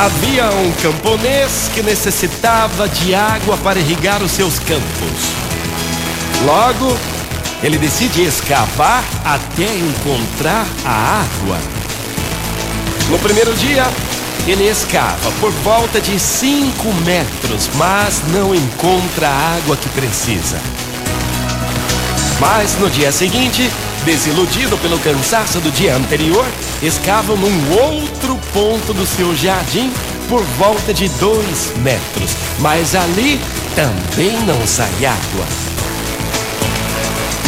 Havia um camponês que necessitava de água para irrigar os seus campos. Logo, ele decide escavar até encontrar a água. No primeiro dia, ele escava por volta de 5 metros, mas não encontra a água que precisa. Mas no dia seguinte, desiludido pelo cansaço do dia anterior, escavam num outro ponto do seu jardim por volta de dois metros, mas ali também não sai água.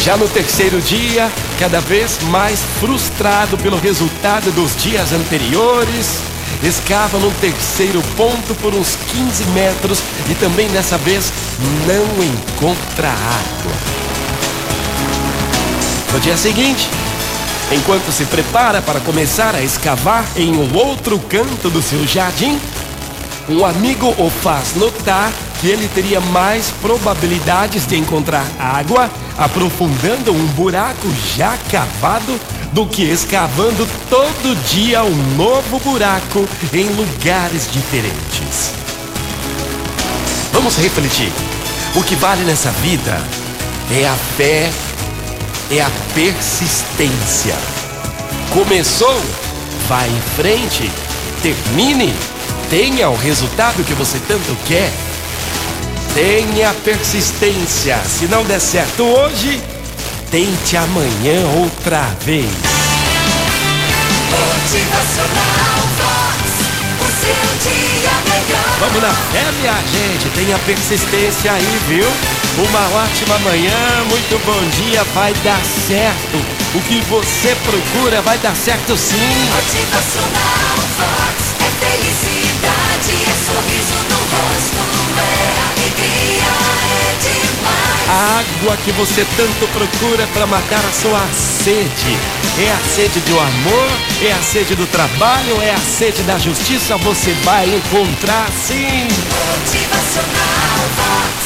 Já no terceiro dia, cada vez mais frustrado pelo resultado dos dias anteriores, escava no terceiro ponto por uns 15 metros e também dessa vez não encontra água. No dia seguinte, enquanto se prepara para começar a escavar em um outro canto do seu jardim, um amigo o faz notar que ele teria mais probabilidades de encontrar água aprofundando um buraco já cavado do que escavando todo dia um novo buraco em lugares diferentes. Vamos refletir. O que vale nessa vida é a fé é a persistência. Começou, vai em frente, termine, tenha o resultado que você tanto quer. Tenha persistência. Se não der certo hoje, tente amanhã outra vez. Motivacional Vamos na fé, minha gente. Tenha persistência aí, viu? Uma ótima manhã, muito bom dia, vai dar certo. O que você procura vai dar certo sim. Motivacional Vox é felicidade, é sorriso água que você tanto procura para matar a sua sede. É a sede do amor, é a sede do trabalho, é a sede da justiça. Você vai encontrar sim. Motivacional.